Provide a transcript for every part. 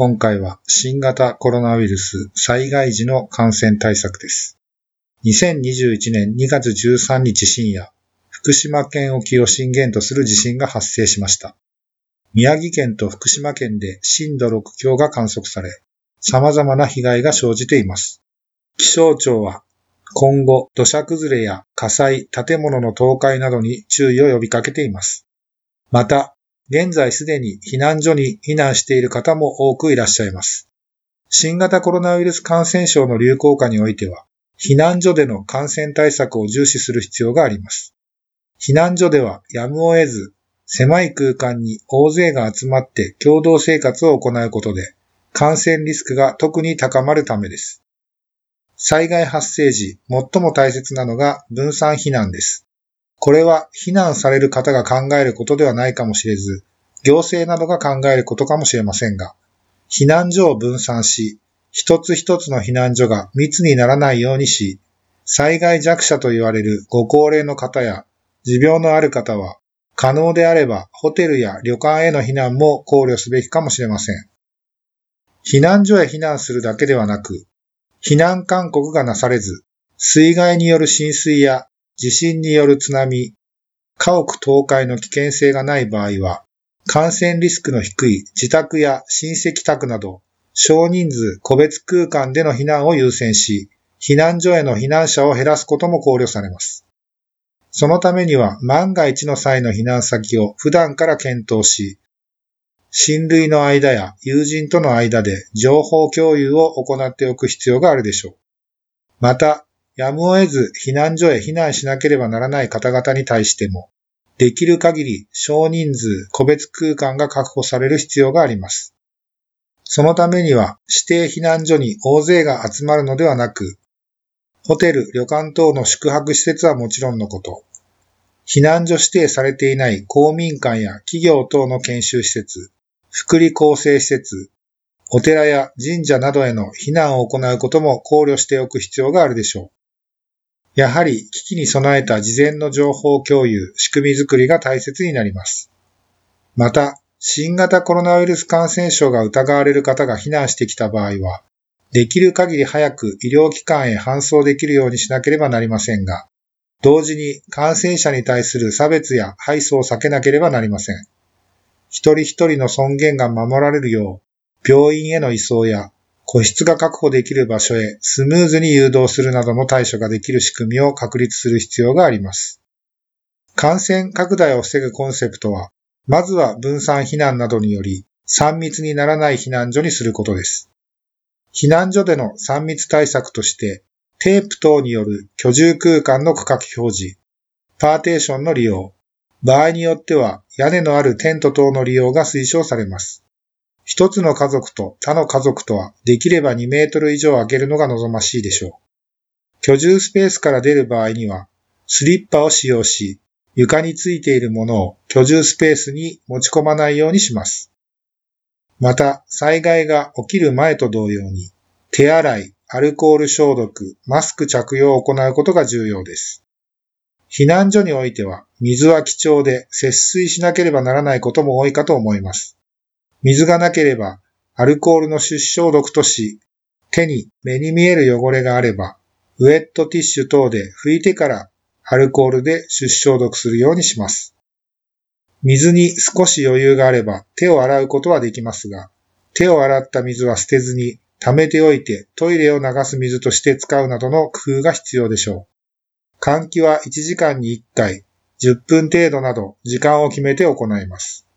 今回は新型コロナウイルス災害時の感染対策です。2021年2月13日深夜、福島県沖を震源とする地震が発生しました。宮城県と福島県で震度6強が観測され、様々な被害が生じています。気象庁は今後、土砂崩れや火災、建物の倒壊などに注意を呼びかけています。また、現在すでに避難所に避難している方も多くいらっしゃいます。新型コロナウイルス感染症の流行下においては、避難所での感染対策を重視する必要があります。避難所ではやむを得ず、狭い空間に大勢が集まって共同生活を行うことで、感染リスクが特に高まるためです。災害発生時、最も大切なのが分散避難です。これは避難される方が考えることではないかもしれず、行政などが考えることかもしれませんが、避難所を分散し、一つ一つの避難所が密にならないようにし、災害弱者と言われるご高齢の方や持病のある方は、可能であればホテルや旅館への避難も考慮すべきかもしれません。避難所へ避難するだけではなく、避難勧告がなされず、水害による浸水や地震による津波、家屋倒壊の危険性がない場合は、感染リスクの低い自宅や親戚宅など、少人数個別空間での避難を優先し、避難所への避難者を減らすことも考慮されます。そのためには万が一の際の避難先を普段から検討し、親類の間や友人との間で情報共有を行っておく必要があるでしょう。また、やむを得ず避難所へ避難しなければならない方々に対しても、できる限り少人数個別空間が確保される必要があります。そのためには指定避難所に大勢が集まるのではなく、ホテル、旅館等の宿泊施設はもちろんのこと、避難所指定されていない公民館や企業等の研修施設、福利厚生施設、お寺や神社などへの避難を行うことも考慮しておく必要があるでしょう。やはり危機に備えた事前の情報共有、仕組みづくりが大切になります。また、新型コロナウイルス感染症が疑われる方が避難してきた場合は、できる限り早く医療機関へ搬送できるようにしなければなりませんが、同時に感染者に対する差別や配送を避けなければなりません。一人一人の尊厳が守られるよう、病院への移送や個室が確保できる場所へスムーズに誘導するなどの対処ができる仕組みを確立する必要があります。感染拡大を防ぐコンセプトは、まずは分散避難などにより3密にならない避難所にすることです。避難所での3密対策として、テープ等による居住空間の区画表示、パーテーションの利用、場合によっては屋根のあるテント等の利用が推奨されます。一つの家族と他の家族とはできれば2メートル以上空けるのが望ましいでしょう。居住スペースから出る場合には、スリッパを使用し、床についているものを居住スペースに持ち込まないようにします。また、災害が起きる前と同様に、手洗い、アルコール消毒、マスク着用を行うことが重要です。避難所においては、水は貴重で節水しなければならないことも多いかと思います。水がなければ、アルコールの手指消毒とし、手に目に見える汚れがあれば、ウェットティッシュ等で拭いてからアルコールで手指消毒するようにします。水に少し余裕があれば手を洗うことはできますが、手を洗った水は捨てずに溜めておいてトイレを流す水として使うなどの工夫が必要でしょう。換気は1時間に1回、10分程度など時間を決めて行います。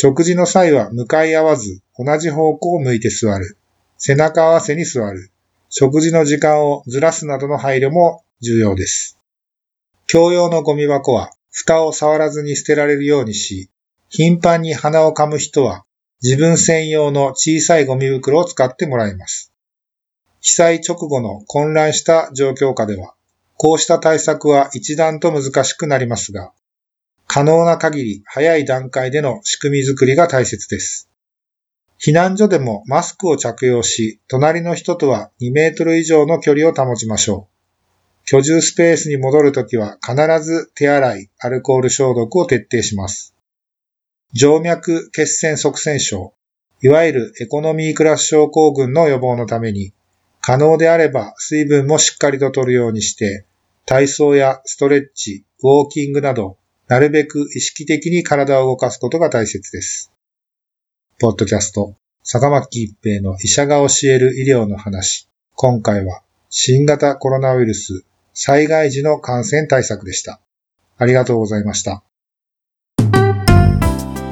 食事の際は向かい合わず同じ方向を向いて座る。背中合わせに座る。食事の時間をずらすなどの配慮も重要です。共用のゴミ箱は蓋を触らずに捨てられるようにし、頻繁に鼻を噛む人は自分専用の小さいゴミ袋を使ってもらいます。被災直後の混乱した状況下では、こうした対策は一段と難しくなりますが、可能な限り早い段階での仕組み作りが大切です。避難所でもマスクを着用し、隣の人とは2メートル以上の距離を保ちましょう。居住スペースに戻るときは必ず手洗い、アルコール消毒を徹底します。静脈血栓塞栓症、いわゆるエコノミークラス症候群の予防のために、可能であれば水分もしっかりと取るようにして、体操やストレッチ、ウォーキングなど、なるべく意識的に体を動かすことが大切です。ポッドキャスト、坂巻一平の医者が教える医療の話。今回は新型コロナウイルス災害時の感染対策でした。ありがとうございました。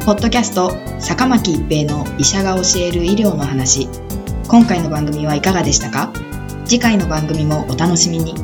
ポッドキャスト坂巻一平の医者が教える医療の話今回の番組はいかがでしたか？次回の番組もお楽しみに